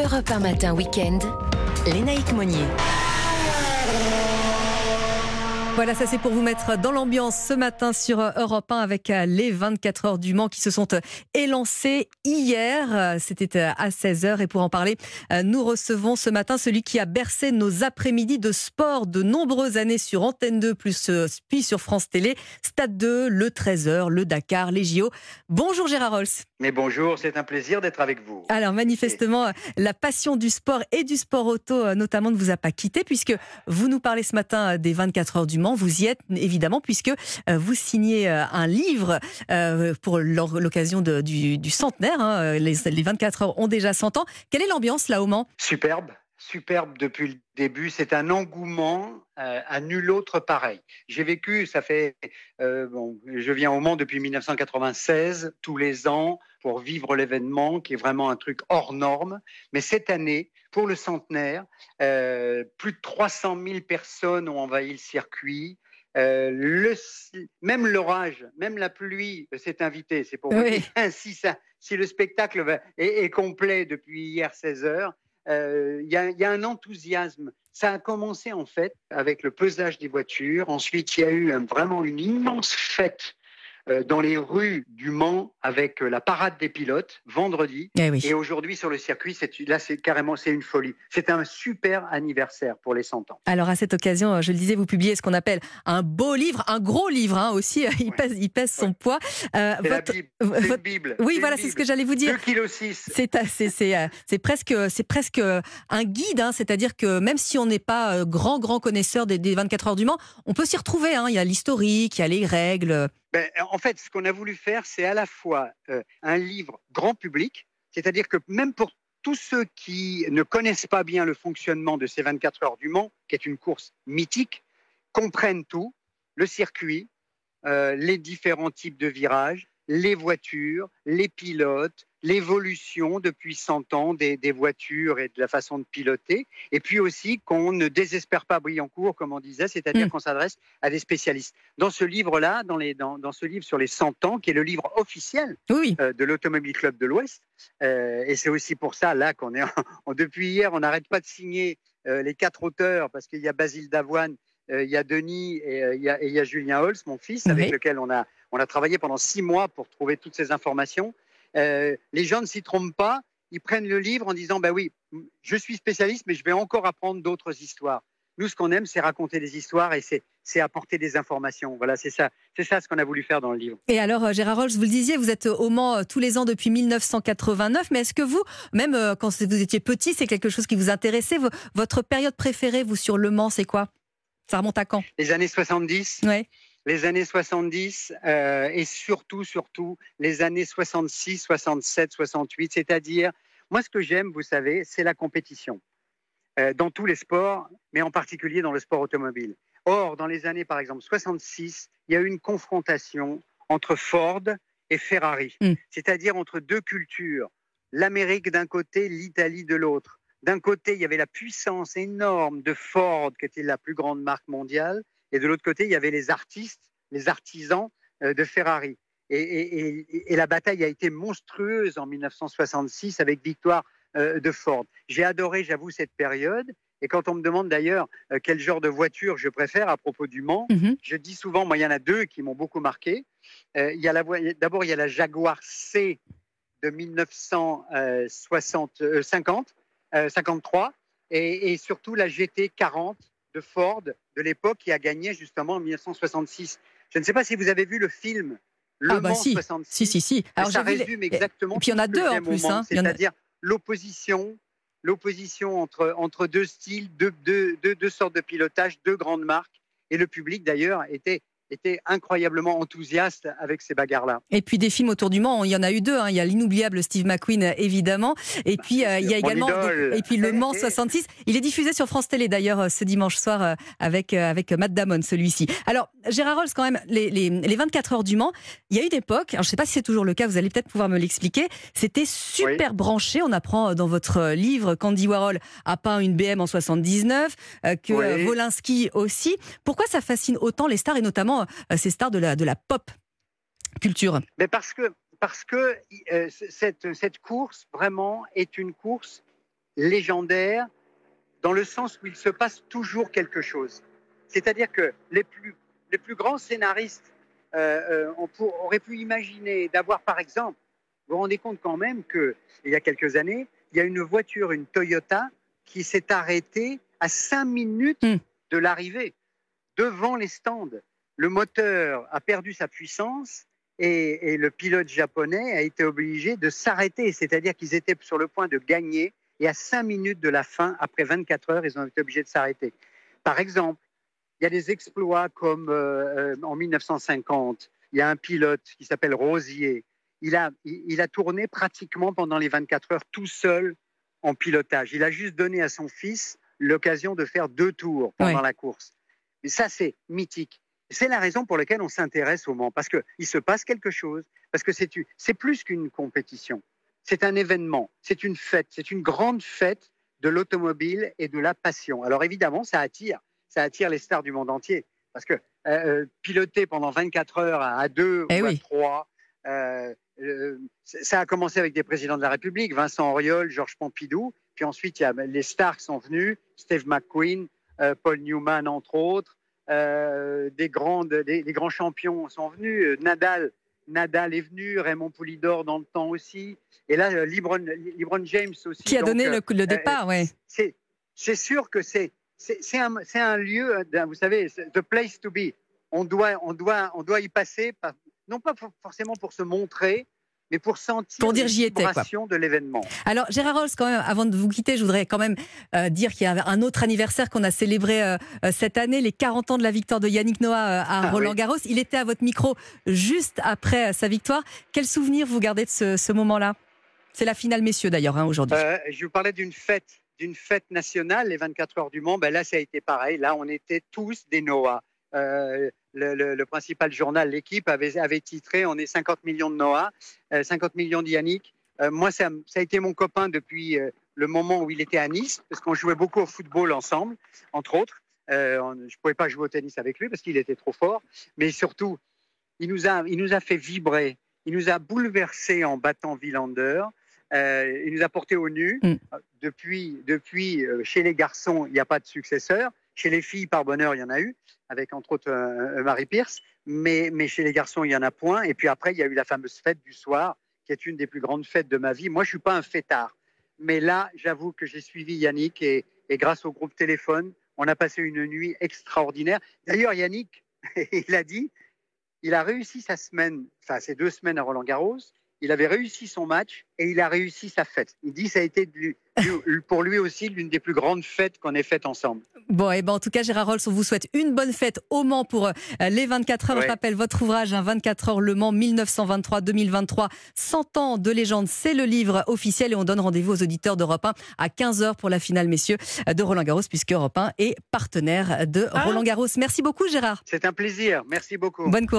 Europe 1 matin week-end, Lénaïque Monnier. Voilà, ça c'est pour vous mettre dans l'ambiance ce matin sur Europe 1 avec euh, les 24 heures du Mans qui se sont euh, élancées hier. Euh, c'était à 16h et pour en parler, nous recevons ce matin celui qui a bercé nos après-midi de sport de nombreuses années sur Antenne 2 plus puis sur France Télé, Stade 2, le 13h, le Dakar, les JO. Bonjour Gérard Rolls. Mais bonjour, c'est un plaisir d'être avec vous. Alors manifestement, la passion du sport et du sport auto notamment ne vous a pas quitté puisque vous nous parlez ce matin des 24 heures du Vous y êtes évidemment puisque euh, vous signez euh, un livre euh, pour l'occasion du, centenaire. Hein, les, 24 heures ont déjà 100 ans. Quelle est l'ambiance là au Mans? Superbe superbe depuis le début. C'est un engouement à nul autre pareil. J'ai vécu, ça fait, bon, je viens au Mans depuis 1996, tous les ans, pour vivre l'événement, qui est vraiment un truc hors norme. Mais cette année, pour le centenaire, euh, plus de 300 000 personnes ont envahi le circuit. Euh, le, même l'orage, même la pluie s'est invitée. C'est pour oui. si, ça, si le spectacle est, complet depuis hier 16 heures, euh, il y, y, a un enthousiasme. Ça a commencé en fait avec le pesage des voitures. Ensuite, il y a eu vraiment une immense fête dans les rues du Mans avec euh, la parade des pilotes vendredi. Eh et aujourd'hui sur le circuit, là c'est carrément c'est une folie. C'est un super anniversaire pour les 100 ans. Alors à cette occasion, je le disais, vous publiez ce qu'on appelle un beau livre, un gros livre hein, aussi. Il, pèse, il pèse son poids. Euh, votre, la Bible. Bible. Oui, voilà, c'est ce que j'allais vous dire. 2 kg C'est presque c'est presque un guide, hein, c'est-à-dire que même si on n'est pas grand grand connaisseur des, 24 heures du Mans, on peut s'y retrouver. Hein. Il y a l'historique, il y a les règles. Ben, en fait, ce qu'on a voulu faire, c'est à la fois euh, un livre grand public, c'est-à-dire que même pour tous ceux qui ne connaissent pas bien le fonctionnement de ces 24 heures du Mans, qui est une course mythique, comprennent tout, le circuit, euh, les différents types de virages, les voitures, les pilotes, l'évolution depuis 100 ans des, voitures et de la façon de piloter, et puis aussi qu'on ne désespère pas Briancourt, comme on disait, c'est-à-dire mm. qu'on s'adresse à des spécialistes. Dans ce livre-là, dans, dans, ce livre sur les 100 ans, qui est le livre officiel euh, de l'Automobile Club de l'Ouest, euh, et c'est aussi pour ça, là, qu'on est depuis hier, on n'arrête pas de signer euh, les quatre auteurs, parce qu'il y a Basile Davoine, il y a Denis et il y, a, Julien Holz, mon fils, avec lequel on a on a travaillé pendant six mois pour trouver toutes ces informations. Euh, les gens ne s'y trompent pas. Ils prennent le livre en disant Ben oui, je suis spécialiste, mais je vais encore apprendre d'autres histoires. Nous, ce qu'on aime, c'est raconter des histoires et c'est apporter des informations. Voilà, c'est ça, c'est ça ce qu'on a voulu faire dans le livre. Et alors, euh, Gérard Rolls, vous le disiez, vous êtes au Mans euh, tous les ans depuis 1989, mais est-ce que vous, même quand vous étiez petit, c'est quelque chose qui vous intéressait? Votre période préférée, vous, sur Le Mans, c'est quoi? Ça remonte à quand? Les années 70. Ouais les années 70 euh, et surtout, surtout les années 66, 67, 68. C'est-à-dire, moi, ce que j'aime, vous savez, c'est la compétition euh, dans tous les sports, mais en particulier dans le sport automobile. Or, dans les années, par exemple, 66, il y a eu une confrontation entre Ford et Ferrari, mm. c'est-à-dire entre deux cultures, l'Amérique d'un côté, l'Italie de l'autre. D'un côté, il y avait la puissance énorme de Ford, qui était la plus grande marque mondiale, et de l'autre côté, il y avait les artistes, les artisans euh, de Ferrari. Et, la bataille a été monstrueuse en 1966 avec victoire euh, de Ford. J'ai adoré, j'avoue, cette période. Et quand on me demande d'ailleurs euh, quel genre de voiture je préfère à propos du Mans, mhm. je dis souvent, moi, il y en a deux qui m'ont beaucoup marqué. a d'abord, il y a la Jaguar C de 1950, 53, et, et surtout la GT 40 de Ford de l'époque qui a gagné justement en 1966. Je ne sais pas si vous avez vu le film Le ah bah Mans si. 66. Si, si, si. Alors, ça résume exactement. Et puis il y en a deux en plus. Hein. C'est-à-dire l'opposition, l'opposition entre, entre deux styles, deux, deux, deux sortes de pilotage, deux grandes marques. Et le public d'ailleurs était était incroyablement enthousiaste avec ces bagarres-là. Et puis des films autour du Mans, il y en a eu deux. Hein. Il y a l'inoubliable Steve McQueen, évidemment. Et puis euh, il y a également et puis le Mans 66. Il est diffusé sur France Télé d'ailleurs euh, ce dimanche soir euh, avec avec Matt Damon, celui-ci. Alors Gérard Rolls, quand même, les, les, les 24 heures du Mans, il y a eu époques. Alors je ne sais pas si c'est toujours le cas. Vous allez peut-être pouvoir me l'expliquer. C'était super branché. On apprend dans votre livre qu'Andy Warhol a peint une BM en 79, que oui. Volinsky aussi. Pourquoi ça fascine autant les stars et notamment euh, ces stars de la, de la pop culture Mais parce que, parce que euh, cette, cette course, vraiment, est une course légendaire dans le sens où il se passe toujours quelque chose. C'est-à-dire que les plus, les plus grands scénaristes euh, euh, auraient pu imaginer d'avoir, par exemple, vous vous rendez compte quand même qu'il y a quelques années, il y a une voiture, une Toyota, qui s'est arrêtée à cinq minutes hmm. de l'arrivée, devant les stands. Le moteur a perdu sa puissance et, et, le pilote japonais a été obligé de s'arrêter, c'est-à-dire qu'ils étaient sur le point de gagner et à cinq minutes de la fin, après 24 heures, ils ont été obligés de s'arrêter. Par exemple, il y a des exploits comme euh, euh, en 1950, il y a un pilote qui s'appelle Rosier. Il a, il a tourné pratiquement pendant les 24 heures tout seul en pilotage. Il a juste donné à son fils l'occasion de faire deux tours pendant la course. Et ça, c'est mythique. C'est la raison pour laquelle on s'intéresse au Mans, parce qu'il se passe quelque chose, parce que c'est plus qu'une compétition. C'est un événement, c'est une fête, c'est une grande fête de l'automobile et de la passion. Alors évidemment, ça attire ça attire les stars du monde entier. Parce que euh, euh, piloter pendant 24 heures à, deux eh ou à trois, euh, ça a commencé avec des présidents de la République, Vincent Auriol, Georges Pompidou. Puis ensuite, il y a les stars qui sont venus, Steve McQueen, Paul Newman, entre autres. Des, grandes, des, grands champions sont venus. Nadal, Nadal est venu, Raymond Poulidor dans le temps aussi. Et là, LeBron, James aussi. Qui a donné le, le, départ, oui. C'est sûr que c'est c'est un, un, lieu, euh, vous savez, the place to be. On doit, on doit, on doit y passer, non pas forcément pour se montrer, mais pour sentir pour dire j'y étais de l'événement. Alors Gérard Rolls, quand même, avant de vous quitter, je voudrais quand même euh, dire qu'il y a un autre anniversaire qu'on a célébré euh, cette année, les 40 ans de la victoire de Yannick Noah à ah Roland Garros. Il était à votre micro juste après sa victoire. Quel souvenir vous gardez de ce, moment-là? C'est la finale, messieurs, d'ailleurs, hein, aujourd'hui. je vous parlais d'une fête d'une fête nationale, les 24 heures du Mans, ben là, ça a été pareil. Là, on était tous des Noah. Euh, le, principal journal, l'équipe, avait, avait, titré On est 50 millions de Noah, 50 euh, millions d'Yannick. Euh, moi, ça, ça, a été mon copain depuis le moment où il était à Nice, parce qu'on jouait beaucoup au football ensemble, entre autres. je ne pouvais pas jouer au tennis avec lui parce qu'il était trop fort. Mais surtout, il nous a, il nous a fait vibrer. Il nous a bouleversés en battant Villander. Euh, il nous a porté au nu. Mm. Depuis, depuis euh, chez les garçons, il n'y a pas de successeur. Chez les filles, par bonheur, il y en a eu, avec entre autres euh, Marie Pierce. Mais, mais chez les garçons, il n'y en a point. Et puis après, il y a eu la fameuse fête du soir, qui est une des plus grandes fêtes de ma vie. Moi, je suis pas un fêtard. Mais là, j'avoue que j'ai suivi Yannick et, et, grâce au groupe téléphone, on a passé une nuit extraordinaire. D'ailleurs, Yannick, il a dit, il a réussi sa semaine, enfin ses deux semaines à Roland Garros, il avait réussi son match et il a réussi sa fête. Il dit que ça a été pour lui aussi l'une des plus grandes fêtes qu'on ait faites ensemble. Bon, et ben en tout cas, Gérard Rolls, on vous souhaite une bonne fête au Mans pour euh, les 24 heures. Je rappelle votre ouvrage, 24 hein, heures Le Mans 1923-2023, 100 ans de légende. C'est le livre officiel et on donne rendez-vous aux auditeurs d'Europe 1 à 15h pour la finale, messieurs, de Roland Garros, puisque Europe 1 est partenaire de ah. Roland Garros. Merci beaucoup, Gérard. C'est un plaisir. Merci beaucoup. Bonne course.